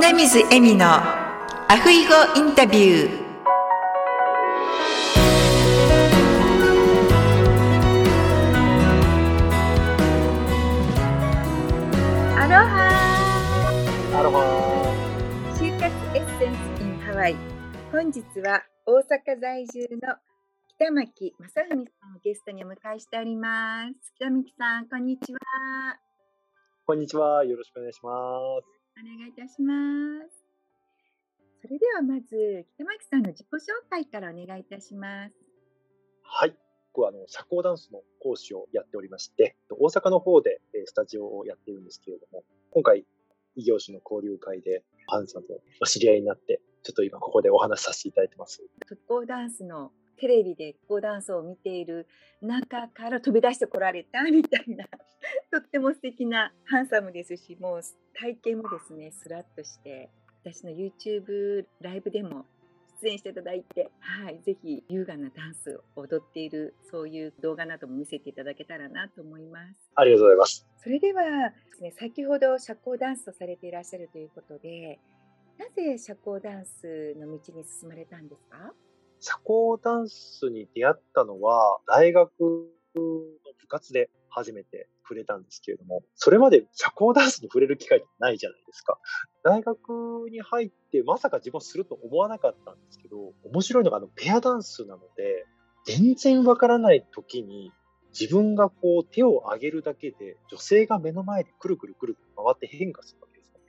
米水恵美のアフイゴインタビュー。アロハ。アロハ。就活エッセンス in ハワイ。本日は大阪在住の北巻正文さんをゲストにお迎えしております。北巻さんこんにちは。こんにちは。よろしくお願いします。お願いいたしますそれではまず北巻さんの自己紹介からお願いいたしますはい。僕はあの社交ダンスの講師をやっておりまして、大阪の方でえースタジオをやっているんですけれども、今回、異業種の交流会でハンさんとお知り合いになって、ちょっと今ここでお話しさせていただいてます。特攻ダンスのテレビで特攻ダンスを見ている中から飛び出してこられたみたいなとっても素敵なハンサムですしもう体型もですねスラッとして私の YouTube ライブでも出演していただいて、はい、ぜひ優雅なダンスを踊っているそういう動画なども見せていただけたらなと思います。ありがとうございます。それではですね、先ほど社交ダンスをされていらっしゃるということで、なぜ社交ダンスの道に進まれたんですか？社交ダンスに出会ったのは、大学の部活で初めて触れたんですけれども、それまで社交ダンスに触れる機会ってないじゃないですか。大学に入ってまさか自分すると思わなかったんですけど、面白いのがあのペアダンスなので、全然わからない時に自分がこう手を上げるだけで女性が目の前でくるくるくる回って変化するわけですね。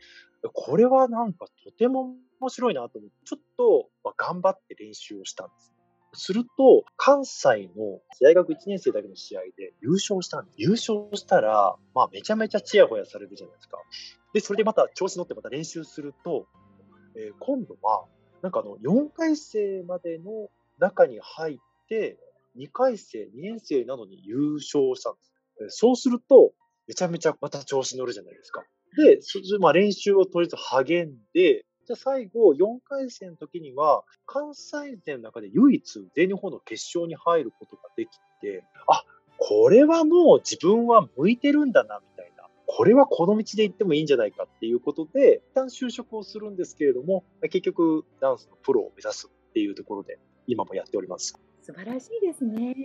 これはなんかとても面白いなと思って、ちょっと頑張って練習をしたんですね。すると、関西の大学1年生だけの試合で優勝したんです。優勝したら、まあめちゃめちゃチヤホヤされるじゃないですか。で、それでまた調子乗ってまた練習すると、えー今度は、なんかあの、4回生までの中に入って、2回生、2年生なのに優勝したんです。そうすると、めちゃめちゃまた調子乗るじゃないですか。で、まあ練習をとりあえず励んで、じゃ最後、4回戦の時には、関西勢の中で唯一全日本の決勝に入ることができて、あ、これはもう自分は向いてるんだな、みたいな。これはこの道で行ってもいいんじゃないかっていうことで、一旦就職をするんですけれども、結局ダンスのプロを目指すっていうところで、今もやっております。素晴らしいですね。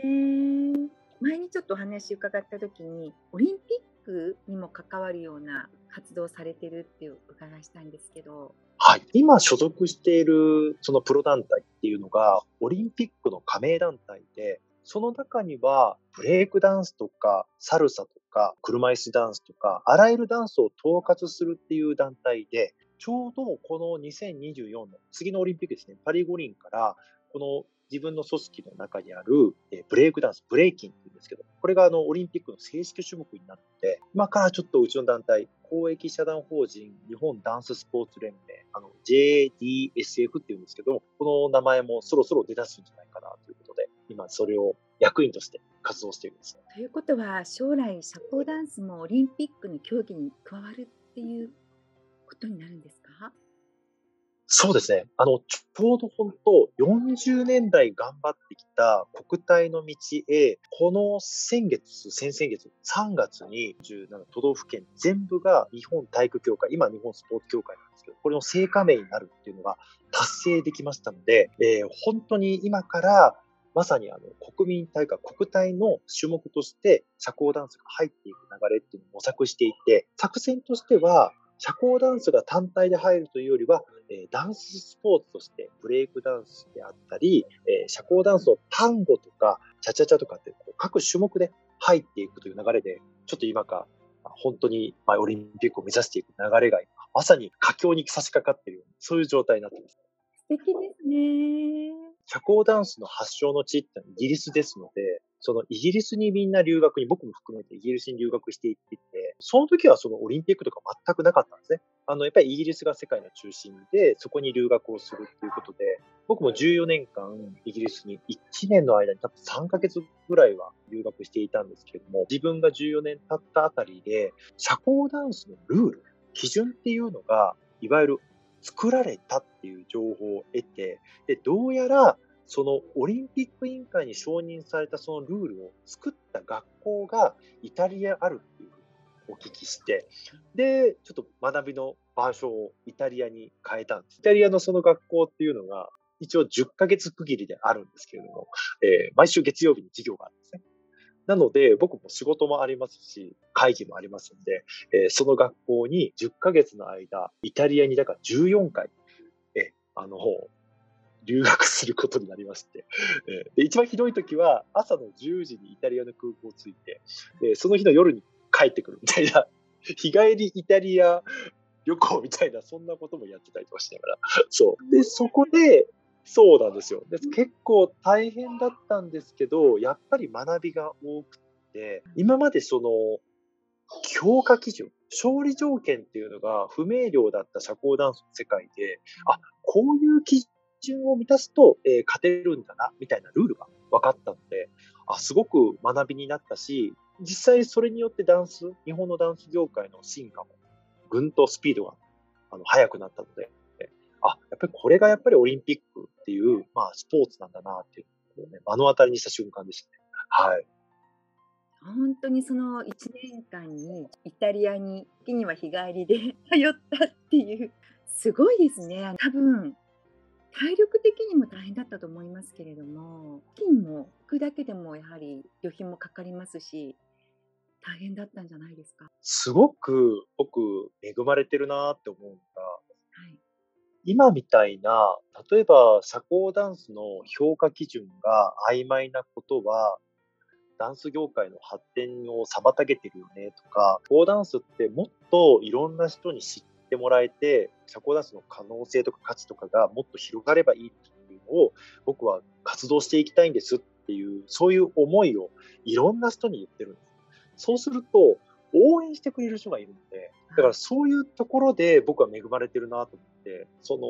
前にちょっとお話伺った時に、オリンピックにも関わるような活動されてるっていう伺いしたいんですけど、はい。今所属しているそのプロ団体っていうのが、オリンピックの加盟団体で、その中には、ブレイクダンスとか、サルサとか、車椅子ダンスとか、あらゆるダンスを統括するっていう団体で、ちょうどこの2024の次のオリンピックですね、パリ五輪から、この自分の組織の中にあるブレイクダンス、ブレイキンって言うんですけど、これがあのオリンピックの正式種目になって、今からちょっとうちの団体、公益社団法人日本ダンススポーツ連盟、あの JDSF っていうんですけども、この名前もそろそろ出だすんじゃないかなということで、今それを役員として活動しているんです。ということは将来社交ダンスもオリンピックの競技に加わるっていうことになるんですか？そうですね。あの、ちょうど本当、40年代頑張ってきた国体の道へ、この先月、先々月、3月に17都道府県全部が日本体育協会、今日本スポーツ協会なんですけど、これの正加盟になるっていうのが達成できましたので、えー本当に今からまさにあの国民体育、国体の種目として社交ダンスが入っていく流れっていうのを模索していて、作戦としては、社交ダンスが単体で入るというよりは、えーダンススポーツとしてブレイクダンスであったり、えー社交ダンスをタンゴとかチャチャチャとかってこう各種目で入っていくという流れで、ちょっと今か、まあ本当にまあオリンピックを目指していく流れが今まさに佳境に差し掛かっているそういう状態になっています。素敵ですね。社交ダンスの発祥の地ってイギリスですので、そのイギリスにみんな留学に、僕も含めてイギリスに留学していってて、その時はそのオリンピックとか全くなかったんですね。あの、やっぱりイギリスが世界の中心で、そこに留学をするっていうことで、僕も14年間イギリスに1年の間に多分3ヶ月ぐらいは留学していたんですけれども、自分が14年経ったあたりで、社交ダンスのルール、基準っていうのが、いわゆる作られたっていう情報を得て、で、どうやら、そのオリンピック委員会に承認されたそのルールを作った学校がイタリアあるっていうお聞きして、で、ちょっと学びの場所をイタリアに変えたんです。イタリアのその学校っていうのが、一応10ヶ月区切りであるんですけれども、えー、毎週月曜日に授業があるんですね。なので、僕も仕事もありますし、会議もありますので、えー、その学校に10ヶ月の間、イタリアにだから14回、えあの、留学することになりまして、えー、で一番ひどい時は朝の10時にイタリアの空港を着いて、でその日の夜に帰ってくるみたいな、日帰りイタリア旅行みたいな、そんなこともやってたりとかしながら、そう。で、そこで、そうなんですよ。で結構大変だったんですけど、やっぱり学びが多くて、今までその、強化基準、勝利条件っていうのが不明瞭だった社交ダンスの世界で、あ、こういう基準を満たすと、えー、勝てるんだな、みたいなルールが分かったので、あ、すごく学びになったし、実際それによってダンス、日本のダンス業界の進化も、ぐんとスピードがあの速くなったので、あ、やっぱりこれがやっぱりオリンピックっていう、まあ、スポーツなんだなっていうのをね、目の当たりにした瞬間でしたね。はい。本当にその1年間にイタリアに時には日帰りで 通ったっていうすごいですね多分体力的にも大変だったと思いますけれども金も行くだけでもやはり旅費もかかりますし大変だったんじゃないですか？すごく僕恵まれてるなって思うのが、はい、今みたいな例えば社交ダンスの評価基準が曖昧なことはダンス業界の発展を妨げてるよねとか、フォーダンスってもっといろんな人に知ってもらえて、社交ダンスの可能性とか価値とかがもっと広がればいいっていうのを僕は活動していきたいんですっていう、そういう思いをいろんな人に言ってるんです。そうすると、応援してくれる人がいるので、だからそういうところで僕は恵まれてるなと思って、その、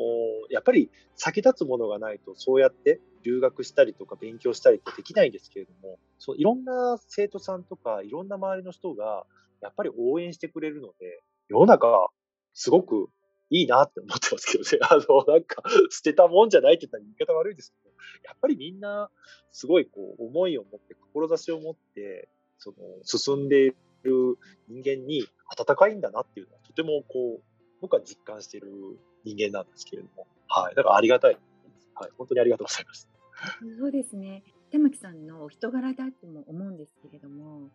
やっぱり先立つものがないとそうやって留学したりとか勉強したりってできないんですけれども、そういろんな生徒さんとかいろんな周りの人がやっぱり応援してくれるので、世の中すごくいいなって思ってますけどね。あの、なんか、捨てたもんじゃないって言ったら言い方悪いですけど、やっぱりみんな、すごいこう、思いを持って、志を持って、その、進んでいる人間に温かいんだなっていうのは、とてもこう、僕は実感している人間なんですけれども、はい。だからありがたい。はい。本当にありがとうございます。そうですね。玉木さんのお人柄だとも思うんですけれども、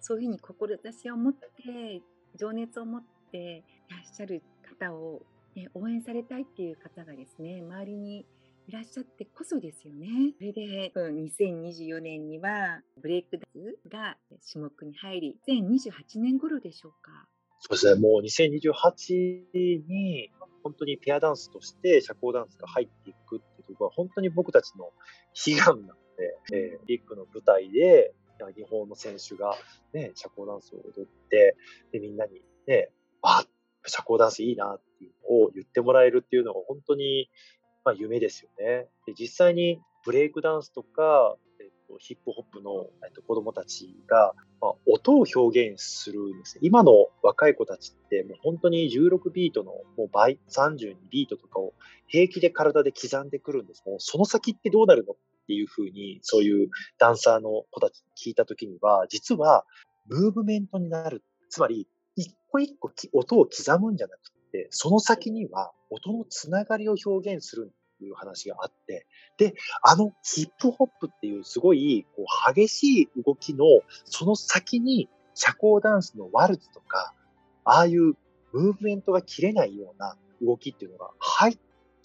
そういうふうに志を持って、情熱を持っていらっしゃる方を、ね、応援されたいっていう方がですね、周りにいらっしゃってこそですよね。それで、うん、2024年にはブレイクダンスが種目に入り、2028年頃でしょうか。そうですね、もう2028に本当にペアダンスとして社交ダンスが入っていくっていうところは本当に僕たちの悲願なので、えー、ビッグの舞台で日本の選手が、ね、社交ダンスを踊って、でみんなにね、あ社交ダンスいいなっていうのを言ってもらえるっていうのが本当にまあ、夢ですよね。で実際にブレイクダンスとか、えっと、ヒップホップの、えっと、子供たちが、まあ、音を表現するんですね。今の若い子たちって、もう本当に16ビートのもう倍、32ビートとかを平気で体で刻んでくるんです。もうその先ってどうなるのっていうふうに、そういうダンサーの子たちに聞いたときには、実はムーブメントになる。つまり、個一個音を刻むんじゃなくて、その先には音のつながりを表現するという話があって、で、あのヒップホップっていうすごいこう激しい動きのその先に社交ダンスのワルツとか、ああいうムーブメントが切れないような動きっていうのが入っ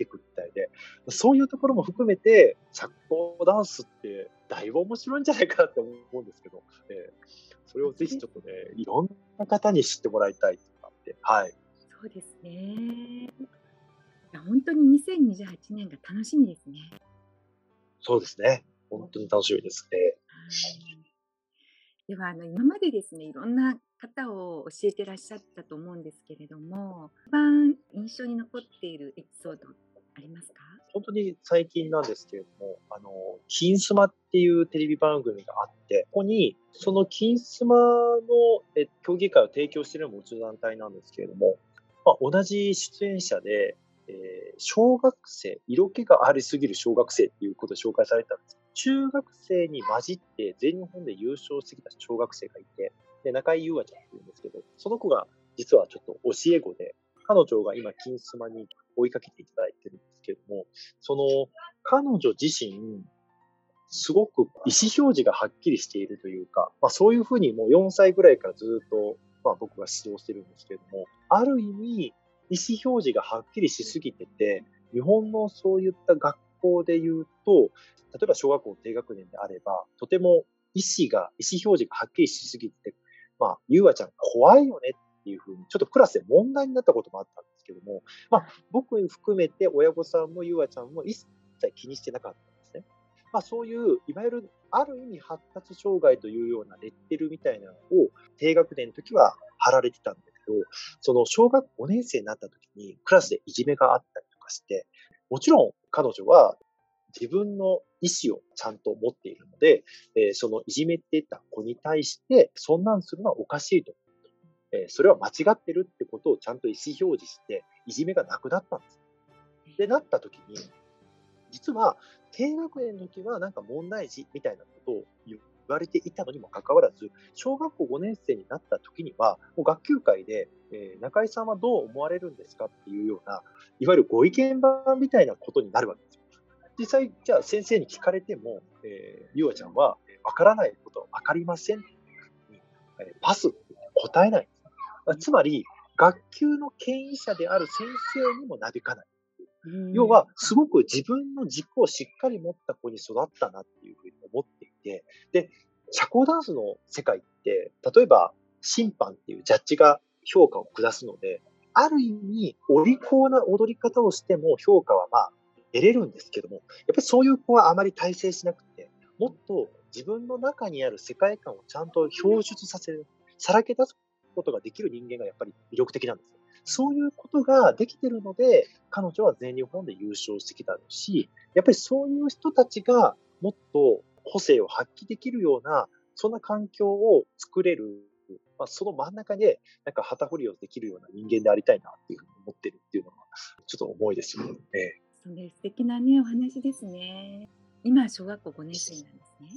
てくるみたいで、そういうところも含めて社交ダンスってだいぶ面白いんじゃないかなって思うんですけど、えー、それをぜひちょっとね、いろんな方に知ってもらいたいとかって、はい。そうですね。や、本当に2028年が楽しみですね。そうですね。本当に楽しみですね。では、あの、今までですね、いろんな方を教えてらっしゃったと思うんですけれども、一番印象に残っているエピソードありますか？本当に最近なんですけれども、あの、金スマっていうテレビ番組があって、ここに、その金スマのえ競技会を提供しているのもうちの団体なんですけれども、まあ、同じ出演者で、えー、小学生、色気がありすぎる小学生っていうことで紹介されたんです。中学生に混じって全日本で優勝してきた小学生がいて、で、中井優愛ちゃんって言うんですけど、その子が実はちょっと教え子で、彼女が今、金スマに追いかけていただいてるんですけども、その、彼女自身、すごく意思表示がはっきりしているというか、まあそういうふうにもう4歳ぐらいからずっと、まあ僕が指導してるんですけれども、ある意味、意思表示がはっきりしすぎてて、日本のそういった学校で言うと、例えば小学校低学年であれば、とても意思が、意思表示がはっきりしすぎて、まあ、ゆうあちゃん怖いよねいうふうに、ちょっとクラスで問題になったこともあったんですけども、まあ、僕含めて親御さんもゆあちゃんも一切気にしてなかったんですね。まあ、そういう、いわゆる、ある意味発達障害というようなレッテルみたいなのを、低学年の時は貼られてたんだけど、その小学5年生になった時に、クラスでいじめがあったりとかして、もちろん彼女は自分の意思をちゃんと持っているので、えー、そのいじめていた子に対して、そんなんするのはおかしいと。えー、それは間違ってるってことをちゃんと意思表示して、いじめがなくなったんです。で、なった時に、実は、低学年の時はなんか問題児みたいなことを言われていたのにもかかわらず、小学校5年生になった時には、もう学級会で、えー、中井さんはどう思われるんですかっていうような、いわゆるご意見番みたいなことになるわけですよ。実際、じゃあ先生に聞かれても、えー、ゆあちゃんは、わからないことはわかりません、パスって答えない。つまり、学級の権威者である先生にもなびかない。要は、すごく自分の軸をしっかり持った子に育ったなっていうふうに思っていて、で、社交ダンスの世界って、例えば審判っていうジャッジが評価を下すので、ある意味、お利口な踊り方をしても評価はまあ得れるんですけども、やっぱりそういう子はあまり体制しなくて、もっと自分の中にある世界観をちゃんと表出させる、さらけ出すことができる人間がやっぱり魅力的なんです。そういうことができてるので、彼女は全日本で優勝してきたし、やっぱりそういう人たちがもっと個性を発揮できるような、そんな環境を作れる、まあ、その真ん中で、なんか旗振りをできるような人間でありたいなっていうふうに思ってるっていうのが、ちょっと思いですよね。そうです。素敵なね、お話ですね。今、小学校5年生なんですね。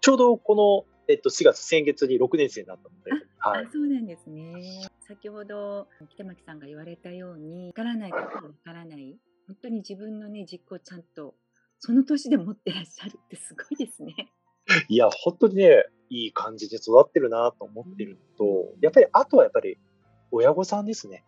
ちょうどこの、えっと、4月、先月に6年生になったので。はい、そうなんですね。先ほど、北巻さんが言われたように、わからないことはわからない。本当に自分のね、実行をちゃんと、その年で持ってらっしゃるってすごいですね。いや、本当にね、いい感じで育ってるなと思ってると、うん、やっぱり、あとはやっぱり、親御さんですね。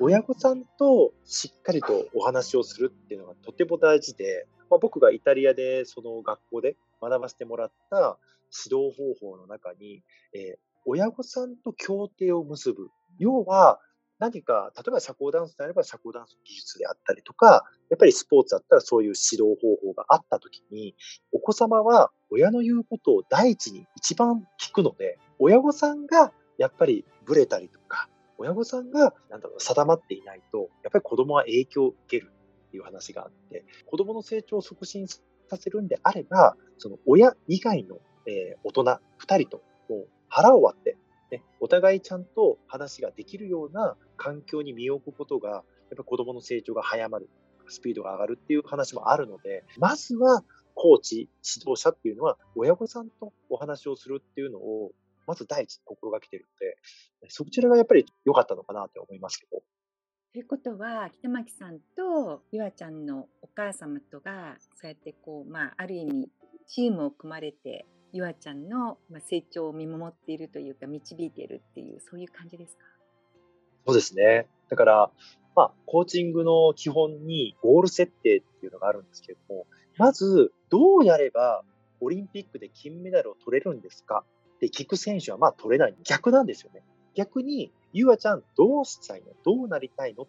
親御さんとしっかりとお話をするっていうのがとても大事で、まあ、僕がイタリアでその学校で学ばせてもらった指導方法の中に、えー、親御さんと協定を結ぶ。要は、何か、例えば社交ダンスであれば社交ダンスの技術であったりとか、やっぱりスポーツだったらそういう指導方法があったときに、お子様は親の言うことを第一に一番聞くので、親御さんがやっぱりブレたりとか、親御さんが、なんだろう、定まっていないと、やっぱり子供は影響を受けるっていう話があって、子供の成長を促進させるんであれば、その親以外の、えー、大人2人とを割って、ね、お互いちゃんと話ができるような環境に身を置くことが、やっぱ子供の成長が早まる、スピードが上がるっていう話もあるので、まずはコーチ、指導者っていうのは親御さんとお話をするっていうのをまず第一に心がけてるので、そちらがやっぱり良かったのかなと思いますけど。ということは、北巻さんとゆあちゃんのお母様とが、そうやってこう、まあ、ある意味、チームを組まれて、ゆあちゃんの成長を見守っているというか、導いているっていう、そういう感じですか？そうですね。だから、まあ、コーチングの基本にゴール設定っていうのがあるんですけれども、まず、どうやればオリンピックで金メダルを取れるんですか？って聞く選手はまあ取れない。逆なんですよね。逆に、ゆあちゃんどうしたいの？どうなりたいの？っ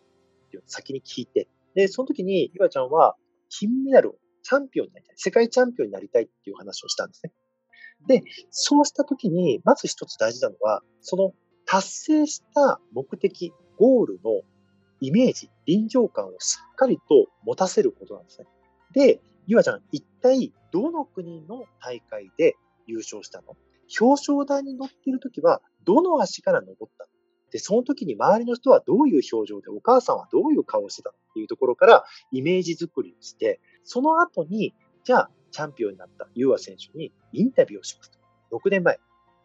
ていうのを先に聞いて、で、その時にゆあちゃんは金メダルをチャンピオンになりたい。世界チャンピオンになりたいっていう話をしたんですね。で、そうした時に、まず一つ大事なのは、その達成した目的、ゴールのイメージ、臨場感をしっかりと持たせることなんですね。で、ゆあちゃん、一体どの国の大会で優勝したの？表彰台に乗っているときは、どの足から登ったの？で、その時に周りの人はどういう表情で、お母さんはどういう顔をしてたの？っていうところからイメージ作りをして、その後に、じゃあ、チャンピオンになったユーア選手にインタビューをしますと。6年前。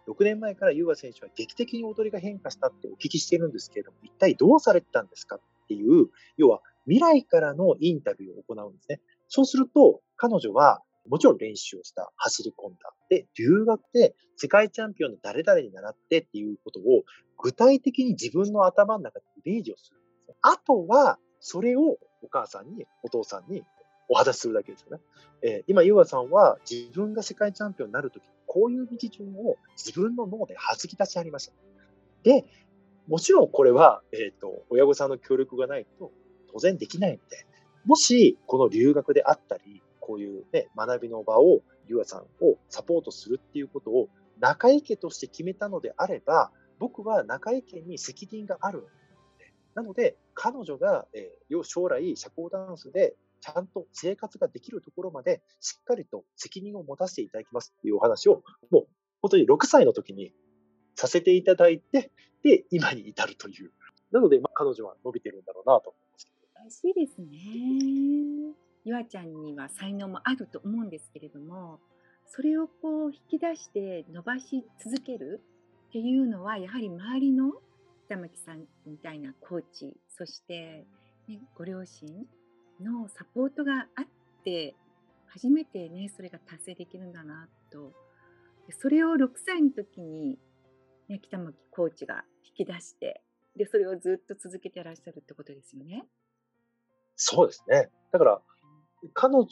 6年前から優雅選手は劇的に踊りが変化したってお聞きしているんですけれども、一体どうされてたんですか？っていう、要は未来からのインタビューを行うんですね。そうすると、彼女はもちろん練習をした、走り込んだ。で、留学で世界チャンピオンの誰々に習ってっていうことを具体的に自分の頭の中でイメージをするんですね。あとは、それをお母さんに、お父さんにお話しするだけですよね。えー、今、ゆうさんは自分が世界チャンピオンになるとき、こういう道順を自分の脳で弾き出しありました。で、もちろんこれは、えっ、ー、と、親御さんの協力がないと当然できないので、もし、この留学であったり、こういうね、学びの場を、ゆうさんをサポートするっていうことを、中井家として決めたのであれば、僕は中井家に責任がある。なので、彼女が、えー、将来、社交ダンスでちゃんと生活ができるところまで、しっかりと責任を持たせていただきますっていうお話を、もう本当に6歳の時にさせていただいて、で、今に至るという。なので、まあ、彼女は伸びてるんだろうなと思います。嬉しいですね。ゆあちゃんには才能もあると思うんですけれども、それをこう引き出して伸ばし続けるっていうのは、やはり周りの北巻さんみたいなコーチ、そして、ね、ご両親のサポートがあって初めてねそれが達成できるんだなとそれを6歳の時に、ね、北巻コーチが引き出してでそれをずっと続けてらっしゃるってことですよね。そうですねだから彼女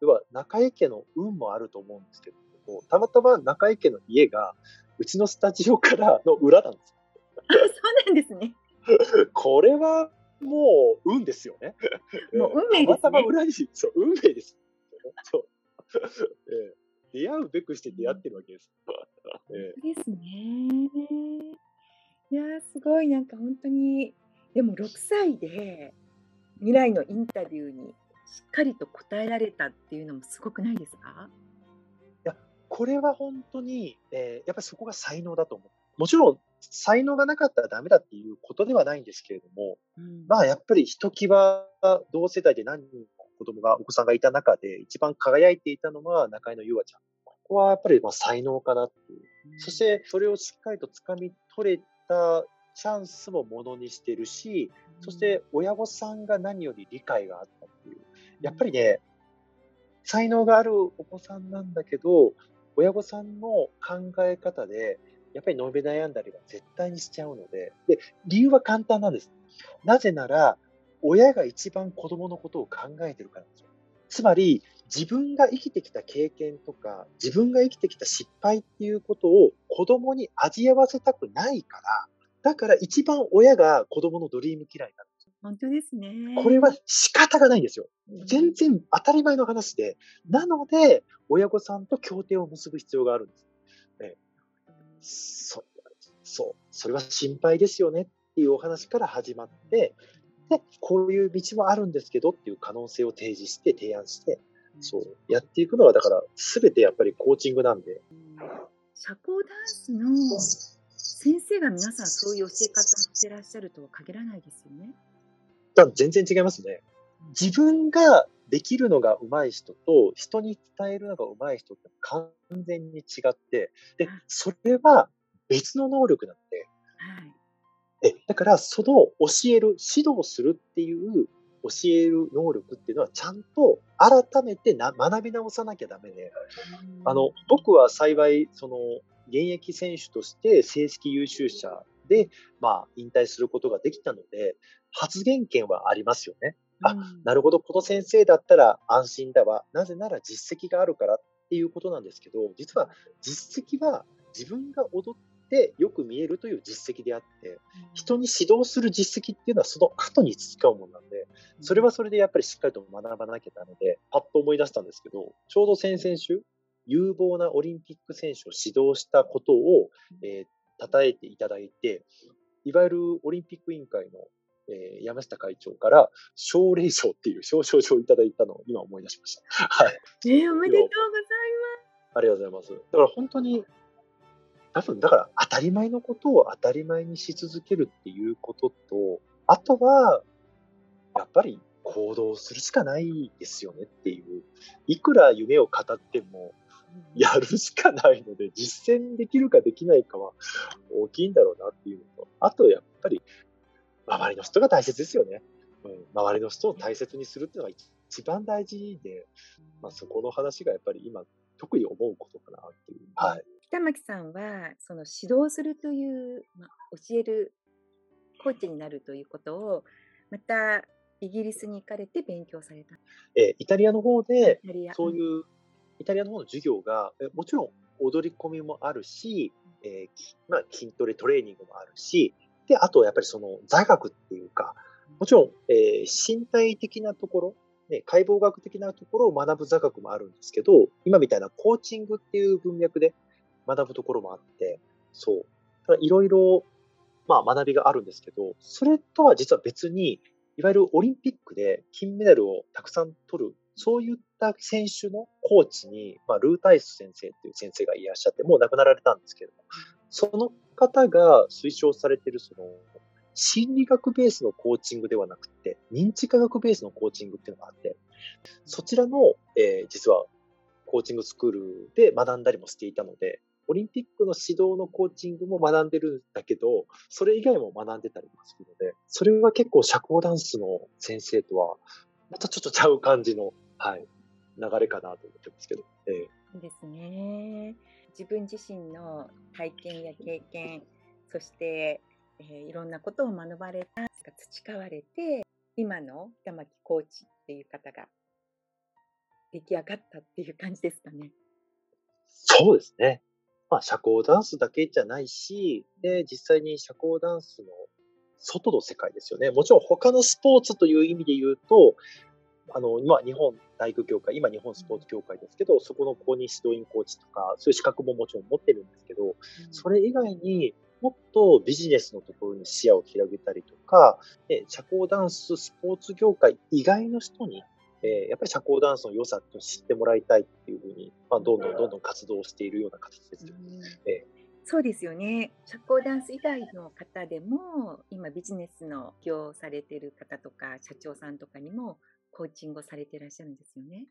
では中井家の運もあると思うんですけどもたまたま中井家の家がうちのスタジオからの裏なんです。そうなんですね。これはもう運ですよね。もう運命です、ね、たまたま裏に、そう、運命です。そう。えー、出会うべくして出会ってるわけです。えー、ですね。いやすごい、なんか本当に、でも6歳で未来のインタビューにしっかりと答えられたっていうのもすごくないですか？いや、これは本当に、えー、やっぱりそこが才能だと思う。もちろん才能がなかったらダメだっていうことではないんですけれども、うん、まあやっぱりひときわ同世代で何人も子供が、お子さんがいた中で一番輝いていたのは中井のゆあちゃん。ここはやっぱりまあ才能かなっていう。うん、そしてそれをしっかりと掴み取れたチャンスもものにしてるし、うん、そして親御さんが何より理解があったっていう。やっぱりね、才能があるお子さんなんだけど、親御さんの考え方で、やっぱり伸び悩んだりは絶対にしちゃうので、で、理由は簡単なんです。なぜなら、親が一番子供のことを考えてるからですよ。つまり、自分が生きてきた経験とか、自分が生きてきた失敗っていうことを子供に味わわせたくないから、だから一番親が子供のドリーム嫌いなんですよ。本当ですね。これは仕方がないんですよ。全然当たり前の話で。なので、親御さんと協定を結ぶ必要があるんです。そそう、それは心配ですよねっていうお話から始まって、で、こういう道もあるんですけどっていう可能性を提示して、提案して、そう、やっていくのは、だから、すべてやっぱりコーチングなんで。社交ダンスの先生が皆さんそういう教え方をしてらっしゃるとは限らないですよね。全然違いますね。自分ができるのが上手い人と、人に伝えるのが上手い人って完全に違って、で、それは別の能力なんで、はい、えだから、その教える、指導するっていう教える能力っていうのは、ちゃんと改めてな学び直さなきゃダメで、あの、僕は幸い、その、現役選手として成績優秀者で、まあ、引退することができたので、発言権はありますよね。あ、なるほど、この先生だったら安心だわ。なぜなら実績があるからっていうことなんですけど、実は実績は自分が踊ってよく見えるという実績であって、人に指導する実績っていうのはその後に培うものなんで、それはそれでやっぱりしっかりと学ばなきゃダメで、パッと思い出したんですけど、ちょうど先々週、有望なオリンピック選手を指導したことを、えー、称えていただいて、いわゆるオリンピック委員会のえー、山下会長から奨励賞っていう表彰状をいただいたのを今思い出しました。はい。えー、おめでとうございます。ありがとうございます。だから本当に、多分だから当たり前のことを当たり前にし続けるっていうことと、あとは、やっぱり行動するしかないですよねっていう。いくら夢を語っても、やるしかないので、実践できるかできないかは大きいんだろうなっていうのと、あとやっぱり、周りの人が大切ですよね。うん、周りの人を大切にするっていうのが一番大事で、まあ、そこの話がやっぱり今、特に思うことかなっていう。はい。北巻さんは、その指導するという、まあ、教えるコーチになるということを、またイギリスに行かれて勉強された。えイタリアの方で、そういうイタリアの方の授業が、えもちろん踊り込みもあるし、えー、まあ、筋トレトレーニングもあるし、で、あとやっぱりその座学っていうか、もちろん、えー、身体的なところ、ね、解剖学的なところを学ぶ座学もあるんですけど、今みたいなコーチングっていう文脈で学ぶところもあって、そう。いろいろ、まあ学びがあるんですけど、それとは実は別に、いわゆるオリンピックで金メダルをたくさん取る、そういった選手のコーチに、まあ、ルータイス先生っていう先生がいらっしゃって、もう亡くなられたんですけれども、その方が推奨されている、その、心理学ベースのコーチングではなくて、認知科学ベースのコーチングっていうのがあって、そちらの、えー、実はコーチングスクールで学んだりもしていたので、オリンピックの指導のコーチングも学んでるんだけど、それ以外も学んでたりもするので、それは結構社交ダンスの先生とは、またちょっとちゃう感じの、はい、流れかなと思ってますけど。ええ、ですね。自分自身の体験や経験、そして、えー、いろんなことを学ばれた、培われて、今の玉木コーチっていう方が出来上がったっていう感じですかね。そうですね。まあ、社交ダンスだけじゃないし、で、実際に社交ダンスの外の世界ですよね。もちろん他のスポーツという意味で言うと、あの、今、日本体育協会、今日本スポーツ協会ですけど、そこの公認指導員コーチとか、そういう資格ももちろん持ってるんですけど、それ以外にもっとビジネスのところに視野を広げたりとか、社交ダンス、スポーツ業界以外の人にえー、やっぱり社交ダンスの良さと知ってもらいたいっていうふうに、まあ、どんどんどんどん活動しているような形ですよ、えー、そうですよね。社交ダンス以外の方でも、今ビジネスの起業されてる方とか、社長さんとかにもコーチングをされていらっしゃるんですよね。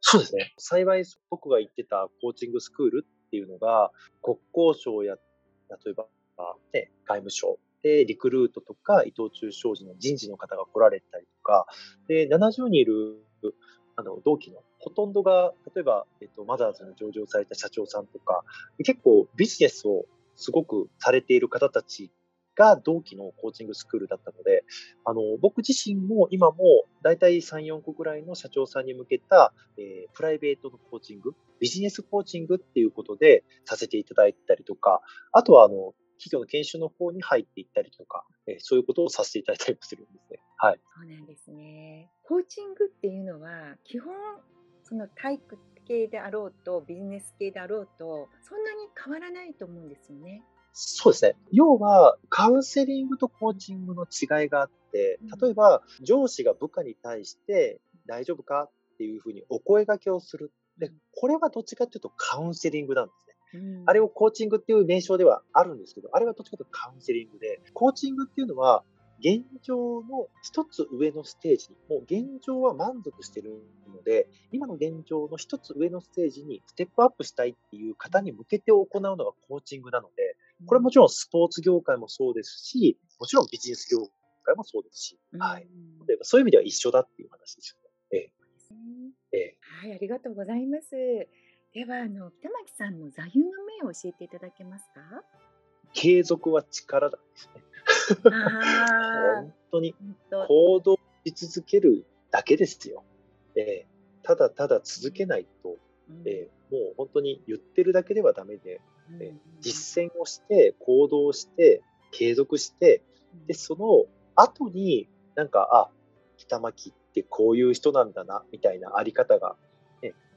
そうですね。幸い僕が言ってたコーチングスクールっていうのが、国交省や、例えば、ね、外務省で、リクルートとか伊藤忠商事の人事の方が来られたりとか、で、70人いる、あの、同期のほとんどが、例えば、えっと、マザーズに上場された社長さんとか、結構ビジネスをすごくされている方たちが同期のコーチングスクールだったので、あの、僕自身も今もだいたい3、4個ぐらいの社長さんに向けた、えー、プライベートのコーチング、ビジネスコーチングっていうことでさせていただいたりとか、あとはあの、企業の研修の方に入っていったりとか、えー、そういうことをさせていただいたりもするんですね。はい。そうなんですね。コーチングっていうのは、基本、その体育系であろうと、ビジネス系であろうと、そんなに変わらないと思うんですよね。そうですね。要は、カウンセリングとコーチングの違いがあって、例えば、上司が部下に対して、大丈夫かっていうふうにお声掛けをする。で、これはどっちかっていうとカウンセリングなんですね。あれをコーチングっていう名称ではあるんですけど、あれはどっちかというとカウンセリングで、コーチングっていうのは、現状の一つ上のステージに、もう現状は満足してるので、今の現状の一つ上のステージにステップアップしたいっていう方に向けて行うのがコーチングなので、これはもちろんスポーツ業界もそうですし、もちろんビジネス業界もそうですし、はい。そういう意味では一緒だっていう話ですよね。ええ。え、はい、ありがとうございます。では、あの、北巻さんの座右の銘を教えていただけますか？継続は力だですね。本当に行動し続けるだけですよ。えー、ただただ続けないと、えー、もう本当に言ってるだけではダメで、えー、実践をして、行動して、継続して、で、その後になんか、あ、北巻ってこういう人なんだな、みたいなあり方が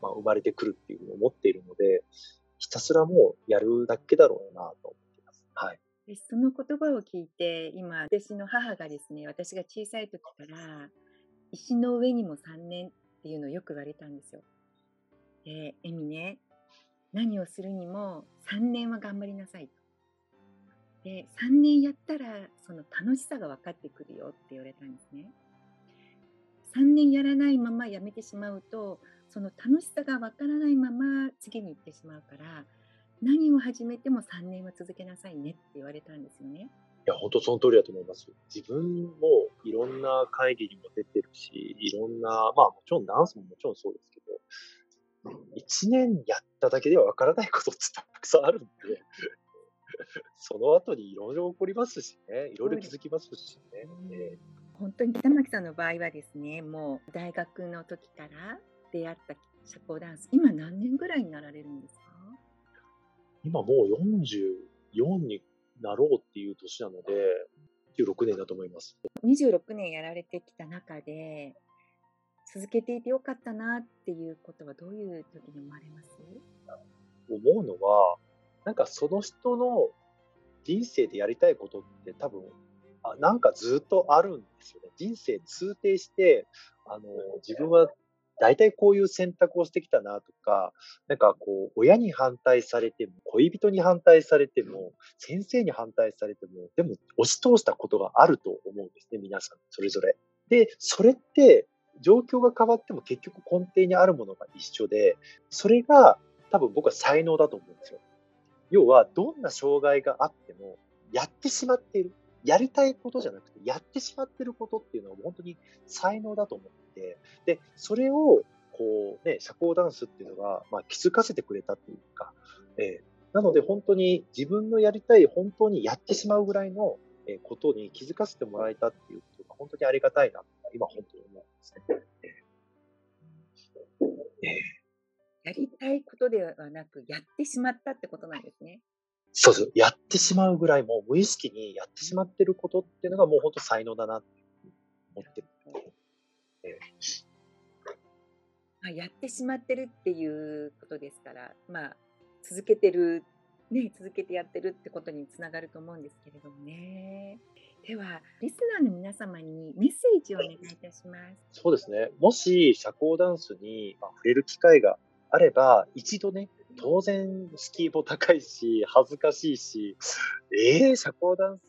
まあ、生まれてくるっていうのを思っているので、ひたすらもうやるだけだろうなと思っています。はい。その言葉を聞いて、今、私の母がですね、私が小さい時から、石の上にも3年っていうのをよく言われたんですよ。で、エミね、何をするにも3年は頑張りなさいと。で、3年やったらその楽しさが分かってくるよって言われたんですね。3年やらないままやめてしまうと、その楽しさがわからないまま次に行ってしまうから何を始めても3年は続けなさいねって言われたんですよね。いや、本当その通りだと思います。自分もいろんな会議にも出てるし、いろんな、まあもちろんダンスももちろんそうですけど、1年やっただけではわからないことってたくさんあるんで、その後にいろいろ起こりますしね、いろいろ気づきますしね。え本当に北巻さんの場合はですね、もう大学の時から出会った社交ダンス、今何年ぐらいになられるんですか？今もう44になろうっていう年なので、16年だと思います。26年やられてきた中で続けていてよかったなっていうことはどういう時に思われます？思うのは、なんかその人の人生でやりたいことって多分、あなんかずっとあるんですよね。人生通底して、あの、自分は大体こういう選択をしてきたなとか、なんかこう、親に反対されても、恋人に反対されても、先生に反対されても、でも押し通したことがあると思うんですね、皆さん、それぞれ。で、それって、状況が変わっても結局根底にあるものが一緒で、それが多分僕は才能だと思うんですよ。要は、どんな障害があっても、やってしまっている。やりたいことじゃなくて、やってしまっていることっていうのは本当に才能だと思って、で、それを、こうね、社交ダンスっていうのが、まあ、気づかせてくれたっていうか、えーなので本当に自分のやりたい、本当にやってしまうぐらいのえことに気づかせてもらえたっていうことが本当にありがたいな、今本当に思うんですね。やりたいことではなくやってしまったってことなんですね。そうです。やってしまうぐらいもう無意識にやってしまってることっていうのがもう本当才能だなって思ってる。えまあ、やってしまってるっていうことですから、まあ、続けてる、ね、続けてやってるってことにつながると思うんですけれどもね。では、リスナーの皆様にメッセージをお願いいたします。そうですね。もし社交ダンスに触れる機会があれば、一度ね、当然敷居も高いし、恥ずかしいし、えー、社交ダンス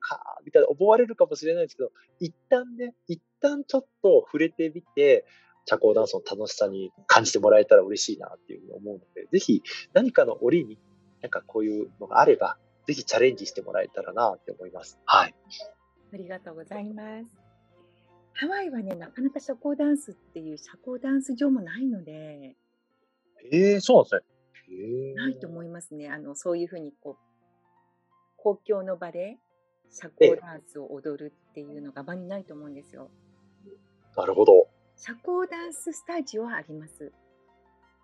か、みたいな思われるかもしれないですけど、一旦ね、一旦ちょっと触れてみて、社交ダンスの楽しさに感じてもらえたら嬉しいなっていうふうに思うので、ぜひ何かの折に、なんかこういうのがあれば、ぜひチャレンジしてもらえたらなって思います。はい。ありがとうございます。ハワイはね、なかなか社交ダンスっていう社交ダンス場もないので、えー、そうなんですね。えー、ないと思いますね。あのそういうふうにこう公共の場で社交ダンスを踊るっていうのが場にないと思うんですよ。なるほど。社交ダンススタジオはあります。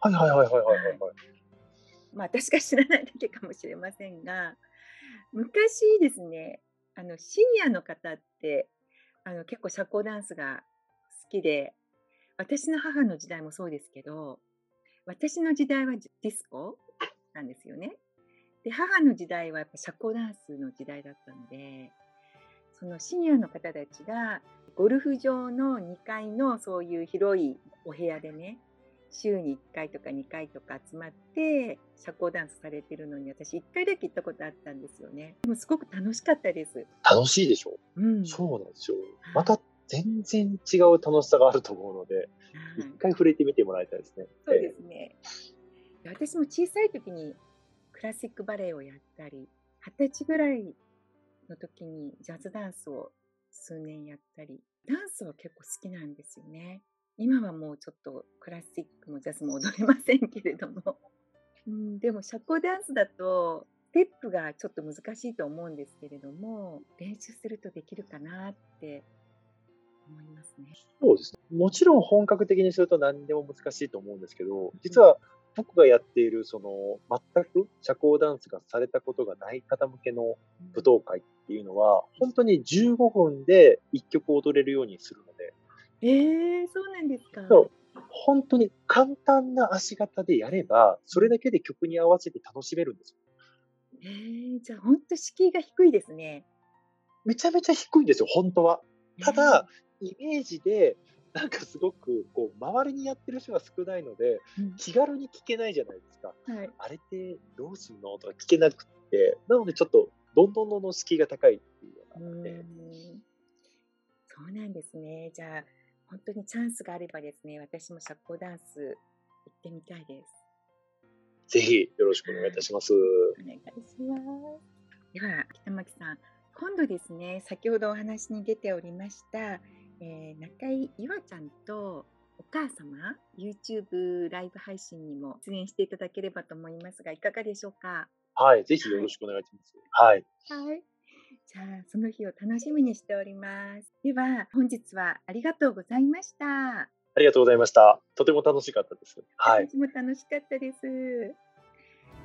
はいはいはいはいはいはい。まあ私が知らないだけかもしれませんが、昔ですね、あのシニアの方ってあの結構社交ダンスが好きで、私の母の時代もそうですけど、私の時代はディスコなんですよね。で、母の時代はやっぱ社交ダンスの時代だったので、そのシニアの方たちがゴルフ場の2階のそういう広いお部屋でね、週に1回とか2回とか集まって社交ダンスされてるのに私1回だけ行ったことあったんですよね。でもすごく楽しかったです。楽しいでしょ？うん。そうなんですよ。また全然違う楽しさがあると思うので、はい一回触れてみてもらいたいですね。そうですね。で私も小さい時にクラシックバレエをやったり、二十歳ぐらいの時にジャズダンスを数年やったり、ダンスは結構好きなんですよね。今はもうちょっとクラシックもジャズも踊れませんけれども。うん、でも社交ダンスだと、ステップがちょっと難しいと思うんですけれども、練習するとできるかなって思いますね。そうですね。もちろん本格的にすると何でも難しいと思うんですけど、実は僕がやっている、その、全く社交ダンスがされたことがない方向けの舞踏会っていうのは、本当に15分で1曲踊れるようにするので、ええそうなんですか。そう本当に簡単な足型でやれば、それだけで曲に合わせて楽しめるんですよ。ええじゃあ本当敷居が低いですね。めちゃめちゃ低いんですよ、本当は。ただ、イメージで、なんかすごく、こう、周りにやってる人が少ないので、うん気軽に聞けないじゃないですか。はい。あれってどうすんのとか聞けなくって、なのでちょっと、どんどんどんどん敷居が高いっていうような。うーえんそうなんですね。じゃあ本当にチャンスがあればですね、私も社交ダンス行ってみたいです。ぜひよろしくお願いいたします。お願いします。では、北巻さん、今度ですね、先ほどお話に出ておりました、えー、中井いわちゃんとお母様、YouTube ライブ配信にも出演していただければと思いますが、いかがでしょうか？はい、ぜひよろしくお願いします。はい。はい。じゃあ、その日を楽しみにしております。では、本日はありがとうございました。ありがとうございました。とても楽しかったです。はい。私も楽しかったです。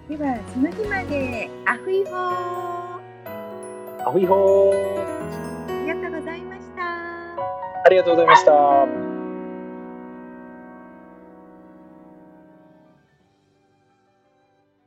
では、その日まで、アフイホー。アフイホー。ありがとうございました。ありがとうございました。